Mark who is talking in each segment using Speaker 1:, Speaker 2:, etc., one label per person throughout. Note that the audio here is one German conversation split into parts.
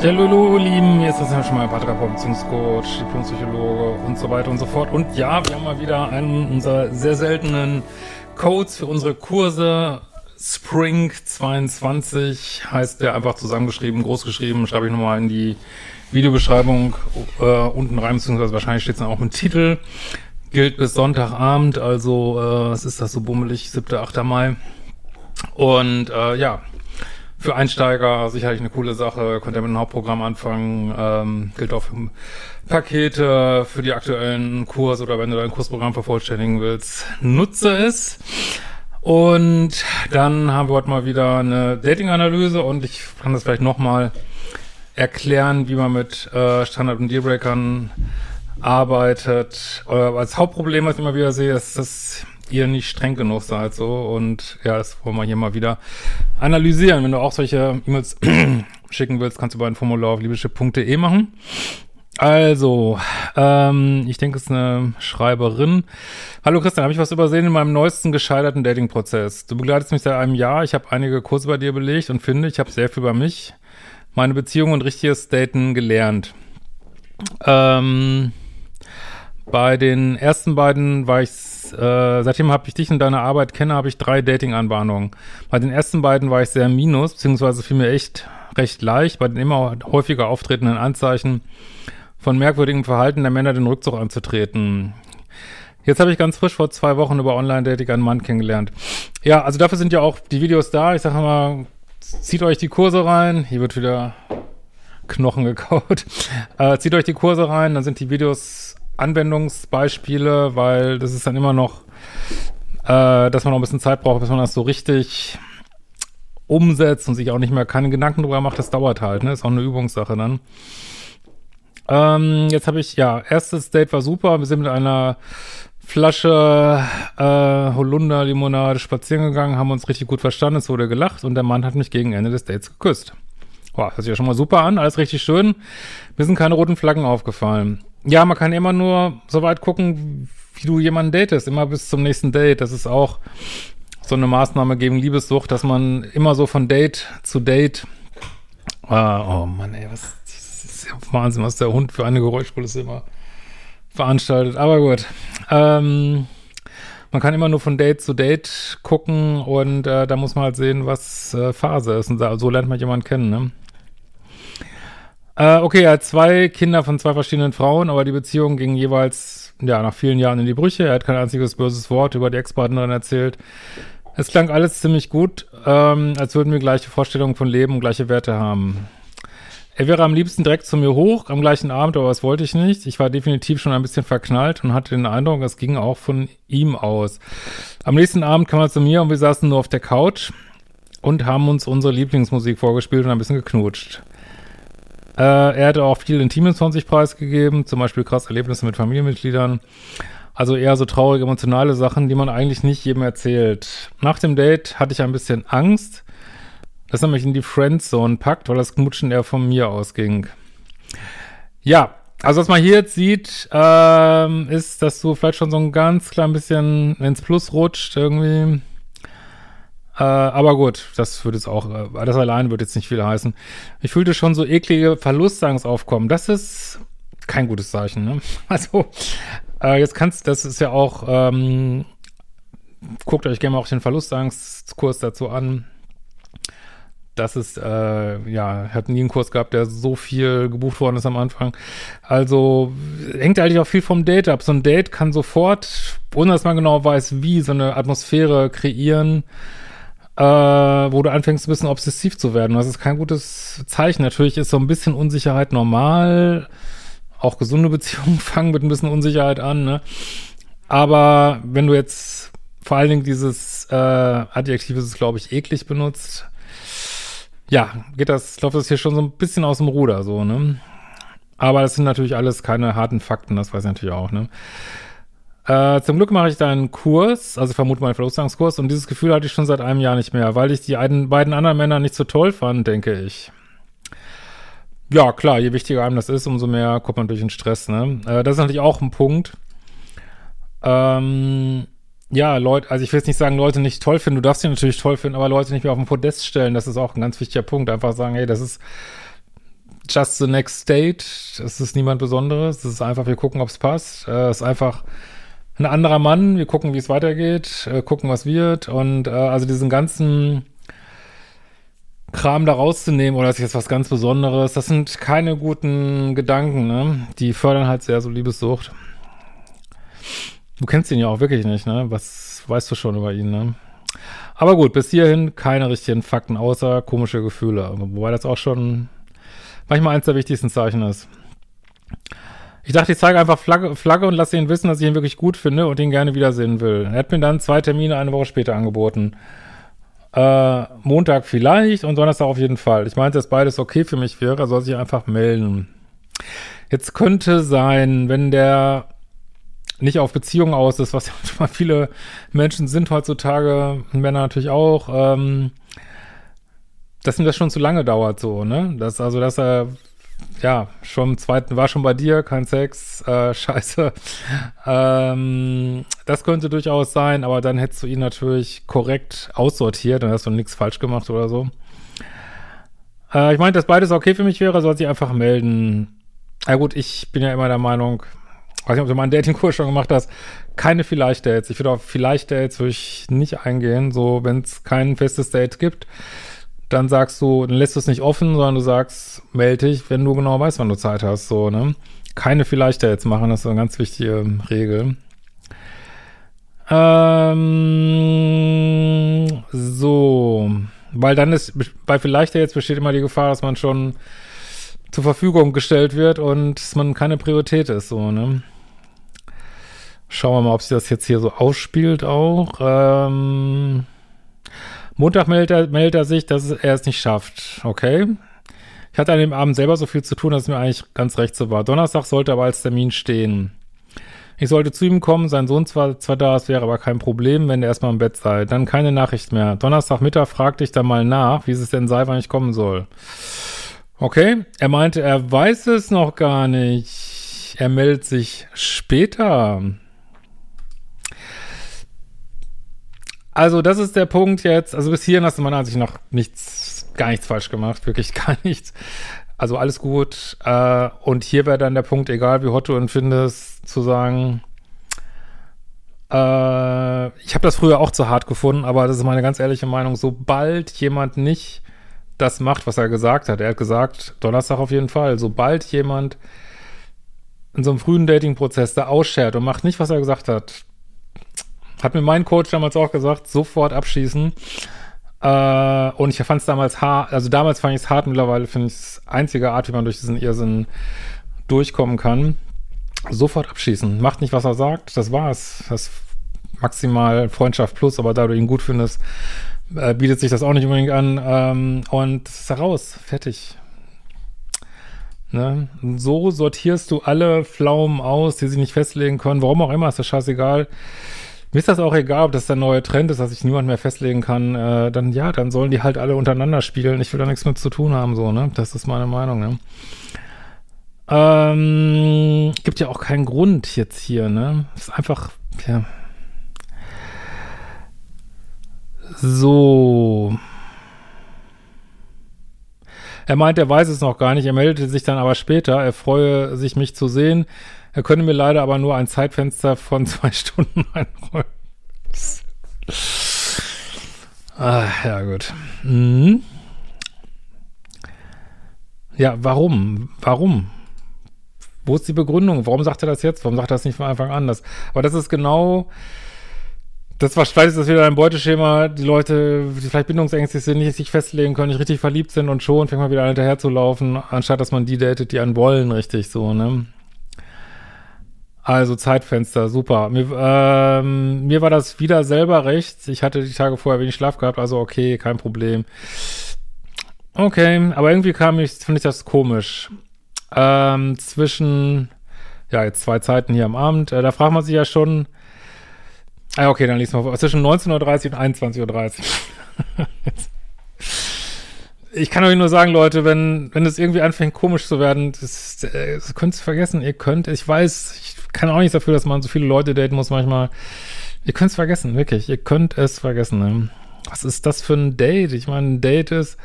Speaker 1: today.
Speaker 2: Hallo, lieben, hier ist das Herr Schmeier, Paartherapeut, Beziehungscoach, Diplompsychologe und so weiter und so fort. Und ja, wir haben mal wieder einen unserer sehr seltenen Codes für unsere Kurse. Spring 22 heißt der einfach zusammengeschrieben, groß geschrieben, schreibe ich nochmal in die Videobeschreibung äh, unten rein, beziehungsweise wahrscheinlich steht es dann auch im Titel. Gilt bis Sonntagabend, also äh, was ist das so bummelig, 7., 8. Mai. Und äh, ja, für Einsteiger sicherlich eine coole Sache, könnt ihr mit einem Hauptprogramm anfangen, ähm, gilt auch für Pakete, für die aktuellen Kurs oder wenn du dein Kursprogramm vervollständigen willst, nutze es. Und dann haben wir heute mal wieder eine Dating-Analyse und ich kann das vielleicht nochmal erklären, wie man mit äh, Standard- und Dealbreakern arbeitet. Äh, als Hauptproblem, was ich immer wieder sehe, ist, dass ihr nicht streng genug seid so und ja, das wollen wir hier mal wieder analysieren. Wenn du auch solche E-Mails schicken willst, kannst du bei einem Formular auf liebeschiff.de machen. Also, ähm, ich denke, es ist eine Schreiberin. Hallo Christian, habe ich was übersehen in meinem neuesten gescheiterten Dating-Prozess? Du begleitest mich seit einem Jahr, ich habe einige Kurse bei dir belegt und finde, ich habe sehr viel über mich, meine Beziehung und richtiges Daten gelernt. Ähm, bei den ersten beiden war ich äh, seitdem habe ich dich in deiner Arbeit kenne, habe ich drei Dating-Anbahnungen. Bei den ersten beiden war ich sehr minus, beziehungsweise fiel mir echt recht leicht, bei den immer häufiger auftretenden Anzeichen von merkwürdigem Verhalten der Männer den Rückzug anzutreten. Jetzt habe ich ganz frisch vor zwei Wochen über Online-Dating einen Mann kennengelernt. Ja, also dafür sind ja auch die Videos da. Ich sage mal, zieht euch die Kurse rein. Hier wird wieder Knochen gekaut. Äh, zieht euch die Kurse rein, dann sind die Videos Anwendungsbeispiele, weil das ist dann immer noch, äh, dass man noch ein bisschen Zeit braucht, bis man das so richtig umsetzt und sich auch nicht mehr keine Gedanken drüber macht. Das dauert halt, ne? Ist auch eine Übungssache dann. Ähm, jetzt habe ich, ja, erstes Date war super. Wir sind mit einer Flasche äh, Holunder-Limonade spazieren gegangen, haben uns richtig gut verstanden, es wurde gelacht und der Mann hat mich gegen Ende des Dates geküsst. Boah, hört sich ja schon mal super an, alles richtig schön. Mir sind keine roten Flaggen aufgefallen. Ja, man kann immer nur so weit gucken, wie du jemanden datest, immer bis zum nächsten Date. Das ist auch so eine Maßnahme gegen Liebessucht, dass man immer so von Date zu Date. Äh, oh Mann, ey, was das ist ja Wahnsinn, was der Hund für eine Geräuschkulisse immer veranstaltet. Aber gut. Ähm, man kann immer nur von Date zu Date gucken und äh, da muss man halt sehen, was äh, Phase ist. Und so lernt man jemanden kennen, ne? Äh, okay, er hat zwei Kinder von zwei verschiedenen Frauen, aber die Beziehung ging jeweils, ja, nach vielen Jahren in die Brüche. Er hat kein einziges böses Wort über die Ex-Partnerin erzählt. Es klang alles ziemlich gut, ähm, als würden wir gleiche Vorstellungen von Leben und gleiche Werte haben. Er wäre am liebsten direkt zu mir hoch, am gleichen Abend, aber das wollte ich nicht. Ich war definitiv schon ein bisschen verknallt und hatte den Eindruck, es ging auch von ihm aus. Am nächsten Abend kam er zu mir und wir saßen nur auf der Couch und haben uns unsere Lieblingsmusik vorgespielt und ein bisschen geknutscht. Äh, er hatte auch viel Intimes von sich preisgegeben, zum Beispiel krass Erlebnisse mit Familienmitgliedern. Also eher so traurige, emotionale Sachen, die man eigentlich nicht jedem erzählt. Nach dem Date hatte ich ein bisschen Angst, dass er mich in die Friendzone packt, weil das Knutschen eher von mir ausging. Ja, also was man hier jetzt sieht, ähm, ist, dass du vielleicht schon so ein ganz klein bisschen ins Plus rutscht irgendwie. Äh, aber gut, das würde jetzt auch, äh, das allein würde jetzt nicht viel heißen. Ich fühlte schon so eklige Verlustangst aufkommen. Das ist kein gutes Zeichen, ne? Also, äh, jetzt kannst, das ist ja auch, ähm, guckt euch gerne auch den Verlustangstkurs dazu an. Das ist, äh, ja, hat nie einen Kurs gehabt, der so viel gebucht worden ist am Anfang. Also hängt eigentlich auch viel vom Date ab. So ein Date kann sofort, ohne dass man genau weiß, wie, so eine Atmosphäre kreieren, äh, wo du anfängst, ein bisschen obsessiv zu werden. Das ist kein gutes Zeichen. Natürlich ist so ein bisschen Unsicherheit normal. Auch gesunde Beziehungen fangen mit ein bisschen Unsicherheit an, ne? Aber wenn du jetzt vor allen Dingen dieses äh, Adjektiv ist es, glaube ich, eklig benutzt, ja, geht das, läuft das hier schon so ein bisschen aus dem Ruder, so, ne? Aber das sind natürlich alles keine harten Fakten, das weiß ich natürlich auch, ne? Äh, zum Glück mache ich da einen Kurs, also vermute meinen Verlustangskurs, und dieses Gefühl hatte ich schon seit einem Jahr nicht mehr, weil ich die einen, beiden anderen Männer nicht so toll fand, denke ich. Ja, klar, je wichtiger einem das ist, umso mehr kommt man durch den Stress, ne? Äh, das ist natürlich auch ein Punkt. Ähm, ja, Leute, also ich will jetzt nicht sagen, Leute nicht toll finden, du darfst sie natürlich toll finden, aber Leute nicht mehr auf den Podest stellen, das ist auch ein ganz wichtiger Punkt. Einfach sagen, hey, das ist just the next state, es ist niemand Besonderes, es ist einfach, wir gucken, ob es passt. Äh, ist einfach ein anderer Mann, wir gucken, wie es weitergeht, äh, gucken, was wird. Und äh, also diesen ganzen Kram da rauszunehmen oder ist jetzt was ganz Besonderes, das sind keine guten Gedanken, ne? Die fördern halt sehr so Liebessucht. Du kennst ihn ja auch wirklich nicht, ne? Was weißt du schon über ihn, ne? Aber gut, bis hierhin keine richtigen Fakten, außer komische Gefühle. Wobei das auch schon manchmal eins der wichtigsten Zeichen ist. Ich dachte, ich zeige einfach Flagge, Flagge und lasse ihn wissen, dass ich ihn wirklich gut finde und ihn gerne wiedersehen will. Er hat mir dann zwei Termine eine Woche später angeboten. Äh, Montag vielleicht und Donnerstag auf jeden Fall. Ich meinte, dass beides okay für mich wäre, soll sich einfach melden. Jetzt könnte sein, wenn der nicht auf Beziehungen aus ist, was ja mal viele Menschen sind heutzutage, Männer natürlich auch, ähm, dass ihm das schon zu lange dauert, so, ne? Dass, also, dass er ja, schon im zweiten, war schon bei dir, kein Sex, äh, scheiße. Ähm, das könnte durchaus sein, aber dann hättest du ihn natürlich korrekt aussortiert, dann hast du nichts falsch gemacht oder so. Äh, ich meinte, dass beides okay für mich wäre, soll sich einfach melden. Ja gut, ich bin ja immer der Meinung, weiß nicht, ob du mal einen Datingkurs schon gemacht hast, keine Vielleicht-Dates. Ich würde auf Vielleicht-Dates würde ich nicht eingehen, so wenn es kein festes Date gibt dann sagst du, dann lässt du es nicht offen, sondern du sagst, melde dich, wenn du genau weißt, wann du Zeit hast, so, ne? Keine vielleicht jetzt machen, das ist eine ganz wichtige Regel. Ähm, so, weil dann ist, bei vielleicht jetzt besteht immer die Gefahr, dass man schon zur Verfügung gestellt wird und dass man keine Priorität ist, so, ne? Schauen wir mal, ob sich das jetzt hier so ausspielt auch. Ähm, Montag meldet er, meldet er sich, dass er es nicht schafft. Okay. Ich hatte an dem Abend selber so viel zu tun, dass es mir eigentlich ganz recht so war. Donnerstag sollte aber als Termin stehen. Ich sollte zu ihm kommen, sein Sohn zwar, zwar da, es wäre aber kein Problem, wenn er erstmal im Bett sei. Dann keine Nachricht mehr. Donnerstagmittag fragte ich dann mal nach, wie es denn sei, wann ich kommen soll. Okay, er meinte, er weiß es noch gar nicht. Er meldet sich später. Also, das ist der Punkt jetzt. Also, bis hierhin hast du meiner Ansicht nach nichts, gar nichts falsch gemacht. Wirklich gar nichts. Also, alles gut. Äh, und hier wäre dann der Punkt, egal wie hot du ihn findest, zu sagen, äh, ich habe das früher auch zu hart gefunden, aber das ist meine ganz ehrliche Meinung. Sobald jemand nicht das macht, was er gesagt hat, er hat gesagt, Donnerstag auf jeden Fall, sobald jemand in so einem frühen Dating-Prozess da ausschert und macht nicht, was er gesagt hat, hat mir mein Coach damals auch gesagt, sofort abschießen. Äh, und ich fand es damals hart, also damals fand ich es hart, mittlerweile finde ich es einzige Art, wie man durch diesen Irrsinn durchkommen kann. Sofort abschießen. Macht nicht, was er sagt, das war's. Das maximal Freundschaft plus, aber da du ihn gut findest, äh, bietet sich das auch nicht unbedingt an. Ähm, und ist raus, fertig. Ne? So sortierst du alle Pflaumen aus, die sich nicht festlegen können. Warum auch immer, ist das scheißegal. Mir ist das auch egal, ob das der neue Trend ist, dass sich niemand mehr festlegen kann. Äh, dann ja, dann sollen die halt alle untereinander spielen. Ich will da nichts mit zu tun haben, so, ne? Das ist meine Meinung, ne? Ähm, gibt ja auch keinen Grund jetzt hier, ne? ist einfach, ja. So. Er meint, er weiß es noch gar nicht. Er meldete sich dann aber später. Er freue sich, mich zu sehen. Er könne mir leider aber nur ein Zeitfenster von zwei Stunden einräumen. ah, ja, gut. Mhm. Ja, warum? Warum? Wo ist die Begründung? Warum sagt er das jetzt? Warum sagt er das nicht von Anfang an? Das, aber das ist genau Das war vielleicht ist das wieder ein Beuteschema, die Leute, die vielleicht bindungsängstlich sind, nicht sich festlegen können, nicht richtig verliebt sind und schon fängt man wieder hinterher zu laufen, anstatt dass man die datet, die einen wollen, richtig so, ne? Also Zeitfenster, super. Mir, ähm, mir war das wieder selber recht. Ich hatte die Tage vorher wenig Schlaf gehabt, also okay, kein Problem. Okay, aber irgendwie kam ich, finde ich das komisch. Ähm, zwischen, ja, jetzt zwei Zeiten hier am Abend, äh, da fragt man sich ja schon, Ah, okay, dann liest mal vor. Zwischen 19.30 und 21.30 Uhr. ich kann euch nur sagen, Leute, wenn, wenn es irgendwie anfängt komisch zu werden, das, das könnt ihr vergessen. Ihr könnt, ich weiß, ich kann auch nichts dafür, dass man so viele Leute daten muss manchmal. Ihr könnt es vergessen, wirklich. Ihr könnt es vergessen. Ne? Was ist das für ein Date? Ich meine, ein Date ist,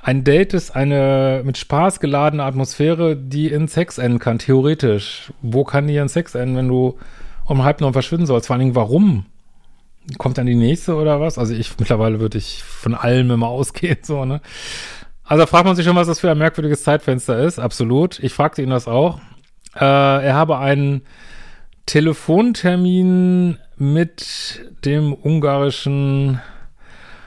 Speaker 2: ein Date ist eine mit Spaß geladene Atmosphäre, die in Sex enden kann, theoretisch. Wo kann die in Sex enden, wenn du um halb neun verschwinden sollst. Vor allen Dingen, warum? Kommt dann die nächste oder was? Also ich, mittlerweile würde ich von allem immer ausgehen, so, ne? Also fragt man sich schon, was das für ein merkwürdiges Zeitfenster ist. Absolut. Ich fragte ihn das auch. Äh, er habe einen Telefontermin mit dem ungarischen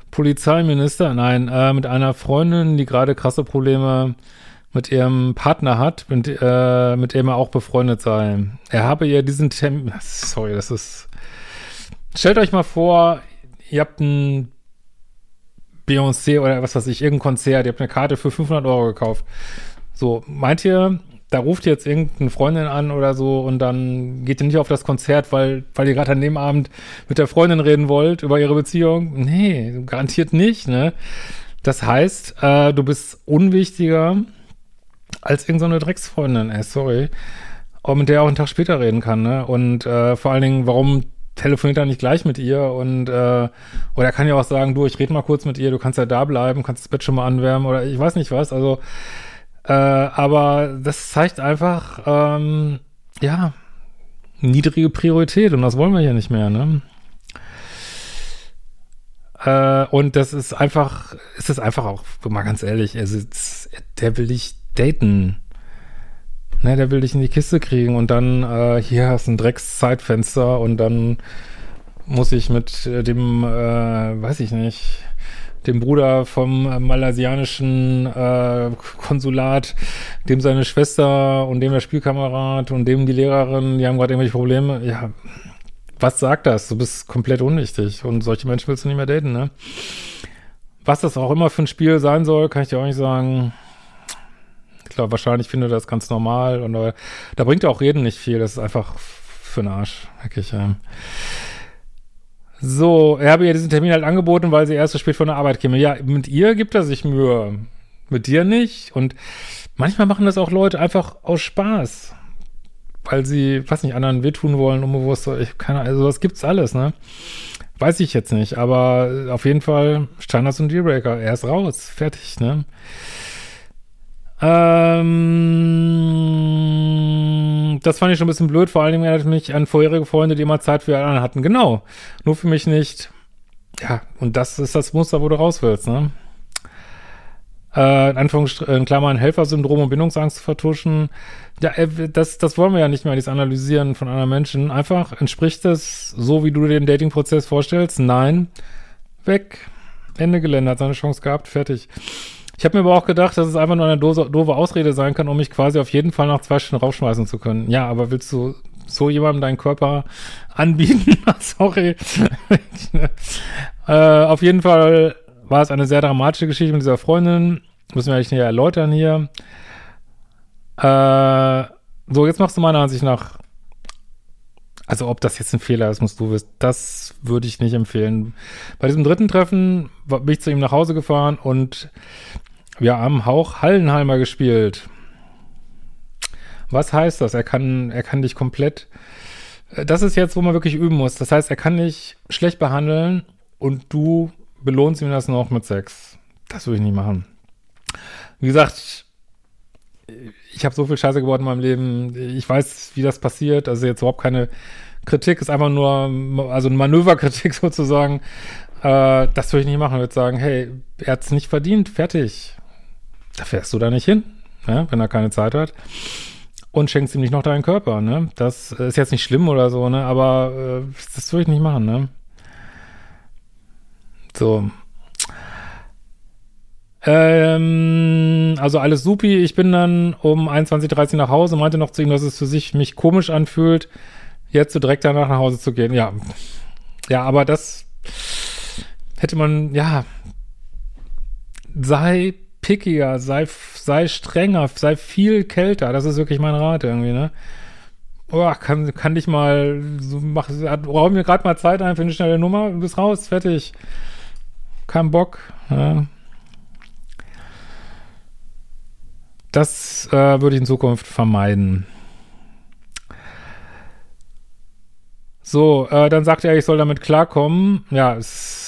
Speaker 2: Polizeiminister, nein, äh, mit einer Freundin, die gerade krasse Probleme mit ihrem Partner hat, mit, äh, mit dem er auch befreundet sei. Er habe ihr diesen Termin, sorry, das ist, stellt euch mal vor, ihr habt ein Beyoncé oder was weiß ich, irgendein Konzert, ihr habt eine Karte für 500 Euro gekauft. So, meint ihr, da ruft jetzt irgendeine Freundin an oder so und dann geht ihr nicht auf das Konzert, weil, weil ihr gerade an dem Abend mit der Freundin reden wollt über ihre Beziehung? Nee, garantiert nicht, ne? Das heißt, äh, du bist unwichtiger als irgendeine so Drecksfreundin, ey, sorry. Aber mit der er auch einen Tag später reden kann, ne? Und äh, vor allen Dingen, warum telefoniert er nicht gleich mit ihr und äh, oder er kann ja auch sagen, du, ich rede mal kurz mit ihr, du kannst ja da bleiben, kannst das Bett schon mal anwärmen oder ich weiß nicht was. Also, äh, aber das zeigt einfach, ähm, ja, niedrige Priorität und das wollen wir hier nicht mehr, ne? Äh, und das ist einfach, ist es einfach auch, mal ganz ehrlich, also, der will dich daten. Ne, der will dich in die Kiste kriegen und dann, äh, hier hast du ein Dreckszeitfenster und dann muss ich mit äh, dem, äh, weiß ich nicht, dem Bruder vom malaysianischen äh, Konsulat, dem seine Schwester und dem der Spielkamerad und dem die Lehrerin, die haben gerade irgendwelche Probleme. Ja, was sagt das? Du bist komplett unwichtig und solche Menschen willst du nicht mehr daten, ne? Was das auch immer für ein Spiel sein soll, kann ich dir auch nicht sagen. Ich glaube, wahrscheinlich finde das ganz normal und äh, da bringt auch Reden nicht viel. Das ist einfach für den Arsch, wirklich. Ja. So, er habe ihr diesen Termin halt angeboten, weil sie erst so spät von der Arbeit käme. Ja, mit ihr gibt er sich Mühe. Mit dir nicht. Und manchmal machen das auch Leute einfach aus Spaß. Weil sie, was nicht, anderen wehtun wollen, unbewusst. Ich keine also das gibt's alles, ne? Weiß ich jetzt nicht, aber auf jeden Fall Standards und Dealbreaker. Er ist raus. Fertig, ne? Ähm, das fand ich schon ein bisschen blöd. Vor allen Dingen erinnert mich an vorherige Freunde, die immer Zeit für alle hatten. Genau. Nur für mich nicht. Ja, und das ist das Muster, wo du raus willst, ne? Äh, in Anführungsstrichen, in Klammern, Helfersyndrom und Bindungsangst zu vertuschen. Ja, äh, das, das wollen wir ja nicht mehr, dieses Analysieren von anderen Menschen. Einfach, entspricht das so, wie du dir den Dating-Prozess vorstellst? Nein. Weg. Ende Gelände, hat seine Chance gehabt, fertig. Ich habe mir aber auch gedacht, dass es einfach nur eine doofe Ausrede sein kann, um mich quasi auf jeden Fall nach zwei Stunden rausschmeißen zu können. Ja, aber willst du so jemandem deinen Körper anbieten? Sorry. äh, auf jeden Fall war es eine sehr dramatische Geschichte mit dieser Freundin. Müssen wir eigentlich näher erläutern hier. Äh, so, jetzt machst du meiner Ansicht nach also ob das jetzt ein Fehler ist, musst du wissen. Das würde ich nicht empfehlen. Bei diesem dritten Treffen bin ich zu ihm nach Hause gefahren und wir haben Hauch Hallenheimer gespielt. Was heißt das? Er kann, er kann dich komplett. Äh, das ist jetzt, wo man wirklich üben muss. Das heißt, er kann dich schlecht behandeln und du belohnst ihm das noch mit Sex. Das würde ich nicht machen. Wie gesagt, ich habe so viel Scheiße geworden in meinem Leben. Ich weiß, wie das passiert. Also jetzt überhaupt keine Kritik, ist einfach nur, also eine Manöverkritik sozusagen. Äh, das würde ich nicht machen. Ich würde sagen, hey, er hat es nicht verdient, fertig da fährst du da nicht hin, ne, wenn er keine Zeit hat. Und schenkst ihm nicht noch deinen Körper, ne? Das ist jetzt nicht schlimm oder so, ne? Aber äh, das würde ich nicht machen, ne? So. Ähm, also alles supi. Ich bin dann um 21.30 Uhr nach Hause, meinte noch zu ihm, dass es für sich mich komisch anfühlt, jetzt so direkt danach nach Hause zu gehen. Ja. Ja, aber das hätte man, ja, sei pickiger, sei, sei strenger, sei viel kälter. Das ist wirklich mein Rat irgendwie, ne? Oh, kann, kann dich mal, so mach, räum mir gerade mal Zeit ein für eine schnelle Nummer, du bist raus, fertig. Kein Bock. Ja. Das äh, würde ich in Zukunft vermeiden. So, äh, dann sagt er, ich soll damit klarkommen. Ja, es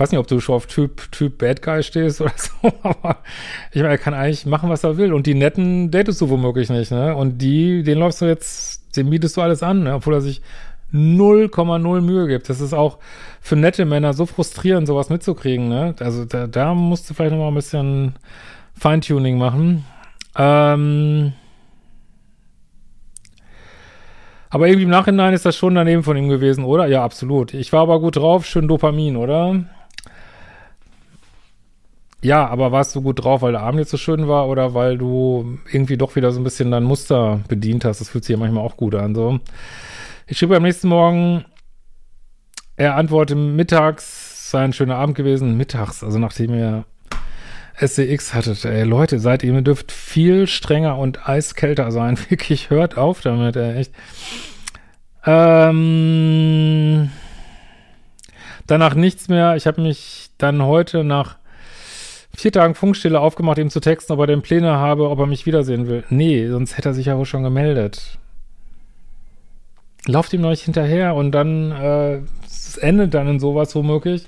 Speaker 2: weiß nicht, ob du schon auf Typ, Typ Bad Guy stehst oder so, aber ich meine, er kann eigentlich machen, was er will. Und die netten datest du womöglich nicht, ne? Und die, den läufst du jetzt, den mietest du alles an, ne? obwohl er sich 0,0 Mühe gibt. Das ist auch für nette Männer so frustrierend, sowas mitzukriegen, ne? Also da, da musst du vielleicht noch mal ein bisschen Feintuning machen. Ähm, aber irgendwie im Nachhinein ist das schon daneben von ihm gewesen, oder? Ja, absolut. Ich war aber gut drauf, schön Dopamin, oder? Ja, aber warst du gut drauf, weil der Abend jetzt so schön war oder weil du irgendwie doch wieder so ein bisschen dein Muster bedient hast? Das fühlt sich ja manchmal auch gut an, so. Ich schrieb am nächsten Morgen, er antwortet mittags, sei ein schöner Abend gewesen, mittags, also nachdem er SCX hattet. Ey, Leute, seid ihr, ihr dürft viel strenger und eiskälter sein. Wirklich, hört auf damit, ey, echt. Ähm, danach nichts mehr. Ich habe mich dann heute nach vier Tagen Funkstille aufgemacht, ihm zu texten, ob er denn Pläne habe, ob er mich wiedersehen will. Nee, sonst hätte er sich ja wohl schon gemeldet. Lauft ihm noch nicht hinterher und dann, äh, es endet dann in sowas womöglich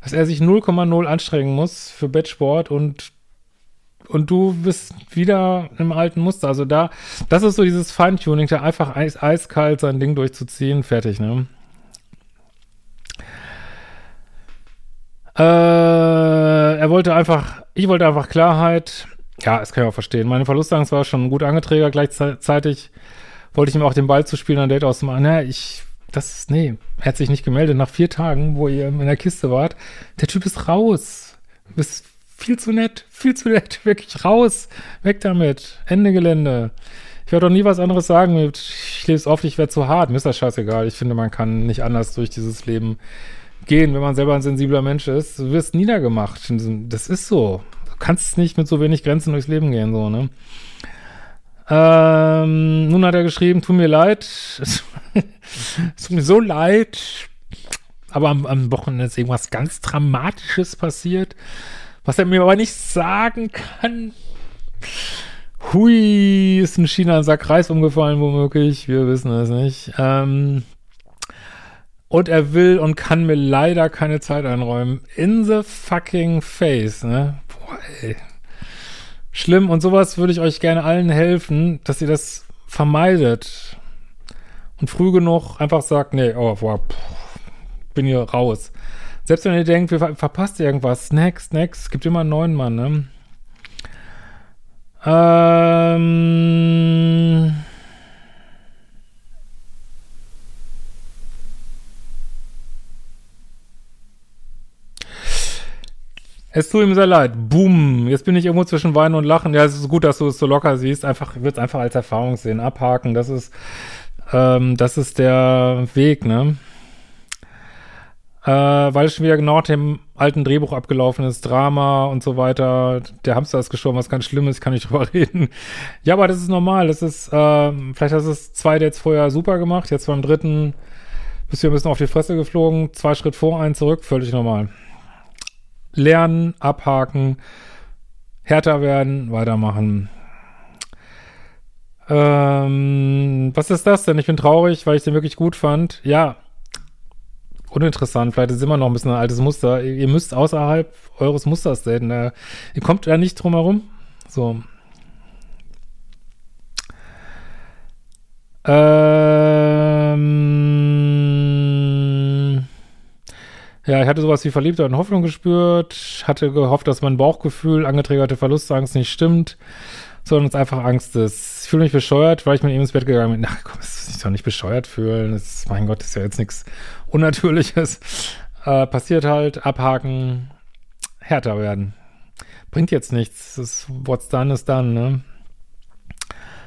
Speaker 2: dass er sich 0,0 anstrengen muss für Bettsport und und du bist wieder im alten Muster. Also da, das ist so dieses Feintuning, da einfach eis, eiskalt sein Ding durchzuziehen, fertig, ne? Äh, er wollte einfach, ich wollte einfach Klarheit. Ja, das kann ich auch verstehen. Meine Verlustangst war schon gut Angeträger. Gleichzeitig wollte ich ihm auch den Ball zu spielen, ein Date auszumachen. Ja, ich das, nee, er hat sich nicht gemeldet nach vier Tagen, wo ihr in der Kiste wart. Der Typ ist raus. Du bist viel zu nett, viel zu nett, wirklich raus. Weg damit. Ende Gelände. Ich werde doch nie was anderes sagen. Ich lebe es oft, ich werde zu hart. Mir ist das scheißegal. Ich finde, man kann nicht anders durch dieses Leben gehen, wenn man selber ein sensibler Mensch ist. Du wirst niedergemacht. Das ist so. Du kannst nicht mit so wenig Grenzen durchs Leben gehen, so, ne? Ähm, nun hat er geschrieben, tut mir leid. es tut mir so leid. Aber am, am Wochenende ist irgendwas ganz Dramatisches passiert, was er mir aber nicht sagen kann. Hui, ist in China ein Sack Reis umgefallen, womöglich. Wir wissen es nicht. Ähm, und er will und kann mir leider keine Zeit einräumen. In the fucking face, ne? Boah, ey schlimm und sowas würde ich euch gerne allen helfen, dass ihr das vermeidet und früh genug einfach sagt, nee, oh, boah, pff, bin hier raus. Selbst wenn ihr denkt, wir ver verpasst irgendwas, next, next, gibt immer einen neuen Mann, ne? Ähm Es tut ihm sehr leid. Boom. Jetzt bin ich irgendwo zwischen Weinen und Lachen. Ja, es ist gut, dass du es so locker siehst. Einfach, wird es einfach als Erfahrung sehen. Abhaken. Das ist, ähm, das ist der Weg, ne? Äh, weil es schon wieder genau dem alten Drehbuch abgelaufen ist. Drama und so weiter. Der Hamster ist gestorben, was ganz schlimm ist, kann ich drüber reden. Ja, aber das ist normal. Das ist, äh, vielleicht hast du es zwei Dates vorher super gemacht. Jetzt beim dritten bist du ein bisschen auf die Fresse geflogen. Zwei Schritt vor, einen zurück. Völlig normal lernen, abhaken, härter werden, weitermachen. Ähm, was ist das denn? Ich bin traurig, weil ich den wirklich gut fand. Ja, uninteressant. Vielleicht ist immer noch ein bisschen ein altes Muster. Ihr müsst außerhalb eures Musters daten. Ihr kommt da nicht drum herum. So. Ähm, ja, ich hatte sowas wie Verliebtheit und Hoffnung gespürt, hatte gehofft, dass mein Bauchgefühl, angetriggerte Verlustangst nicht stimmt, sondern es einfach Angst ist. Ich fühle mich bescheuert, weil ich mit ihm ins Bett gegangen bin. Ach komm, das ist doch nicht bescheuert fühlen. Das mein Gott, das ist ja jetzt nichts Unnatürliches. Äh, passiert halt, abhaken, härter werden. Bringt jetzt nichts. Das what's done is done, ne?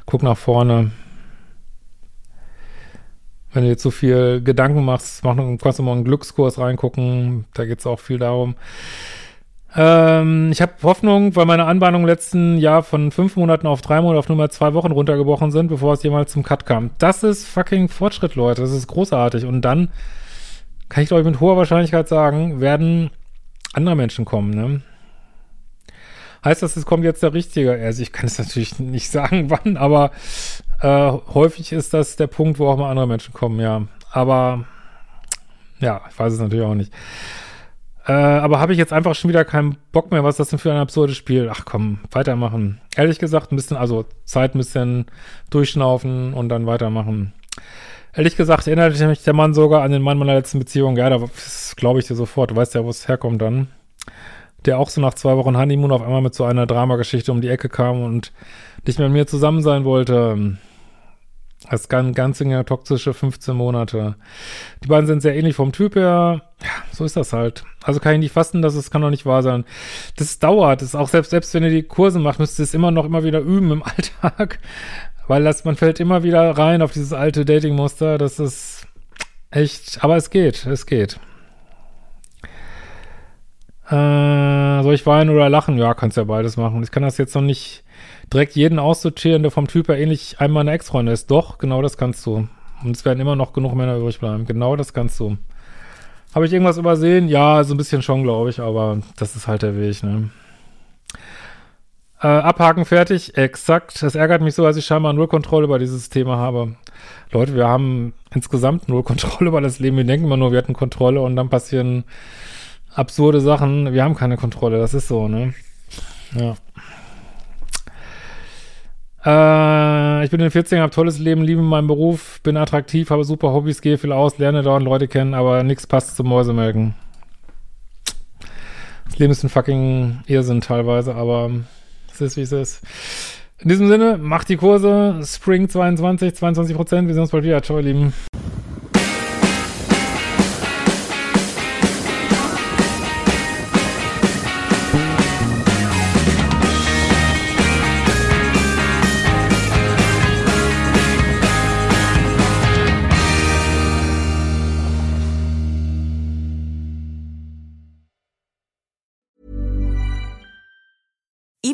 Speaker 2: Guck nach vorne. Wenn du jetzt so viel Gedanken machst, mach, kannst du mal einen Glückskurs reingucken. Da geht es auch viel darum. Ähm, ich habe Hoffnung, weil meine Anbahnungen letzten Jahr von fünf Monaten auf drei Monate auf nur mal zwei Wochen runtergebrochen sind, bevor es jemals zum Cut kam. Das ist fucking Fortschritt, Leute. Das ist großartig. Und dann kann ich, ich, mit hoher Wahrscheinlichkeit sagen, werden andere Menschen kommen, ne? Heißt das, es kommt jetzt der Richtige? Also ich kann es natürlich nicht sagen, wann, aber äh, häufig ist das der Punkt, wo auch mal andere Menschen kommen, ja. Aber ja, ich weiß es natürlich auch nicht. Äh, aber habe ich jetzt einfach schon wieder keinen Bock mehr, was das denn für ein absurdes Spiel? Ach komm, weitermachen. Ehrlich gesagt, ein bisschen, also Zeit ein bisschen durchschnaufen und dann weitermachen. Ehrlich gesagt erinnert mich der Mann sogar an den Mann meiner letzten Beziehung. Ja, da glaube ich dir sofort. Du weißt ja, wo es herkommt dann der auch so nach zwei Wochen Honeymoon auf einmal mit so einer Dramageschichte um die Ecke kam und nicht mehr mit mir zusammen sein wollte. Das ganz, ganz toxische 15 Monate. Die beiden sind sehr ähnlich vom Typ her. Ja, so ist das halt. Also kann ich nicht fassen, dass es kann doch nicht wahr sein. Das dauert. Das ist auch selbst, selbst wenn ihr die Kurse macht, müsst ihr es immer noch immer wieder üben im Alltag. Weil das, man fällt immer wieder rein auf dieses alte Dating-Muster. Das ist echt, aber es geht, es geht. Äh, soll ich weinen oder lachen? Ja, kannst ja beides machen. Ich kann das jetzt noch nicht direkt jeden aussortieren, der vom Typ her ähnlich einmal eine Ex-Freundin ist. Doch, genau das kannst du. Und es werden immer noch genug Männer übrig bleiben. Genau das kannst du. Habe ich irgendwas übersehen? Ja, so ein bisschen schon, glaube ich, aber das ist halt der Weg, ne? Äh, abhaken, fertig, exakt. Das ärgert mich so, dass ich scheinbar null Kontrolle über dieses Thema habe. Leute, wir haben insgesamt null Kontrolle über das Leben. Wir denken immer nur, wir hätten Kontrolle und dann passieren absurde Sachen. Wir haben keine Kontrolle, das ist so, ne? Ja. Äh, ich bin in den 40 habe tolles Leben, liebe meinen Beruf, bin attraktiv, habe super Hobbys, gehe viel aus, lerne dauernd Leute kennen, aber nichts passt zum Mäusemelken. Das Leben ist ein fucking Irrsinn teilweise, aber es ist, wie es ist. In diesem Sinne, macht die Kurse, Spring 22, 22 Prozent. Wir sehen uns bald wieder. Ciao, ihr Lieben.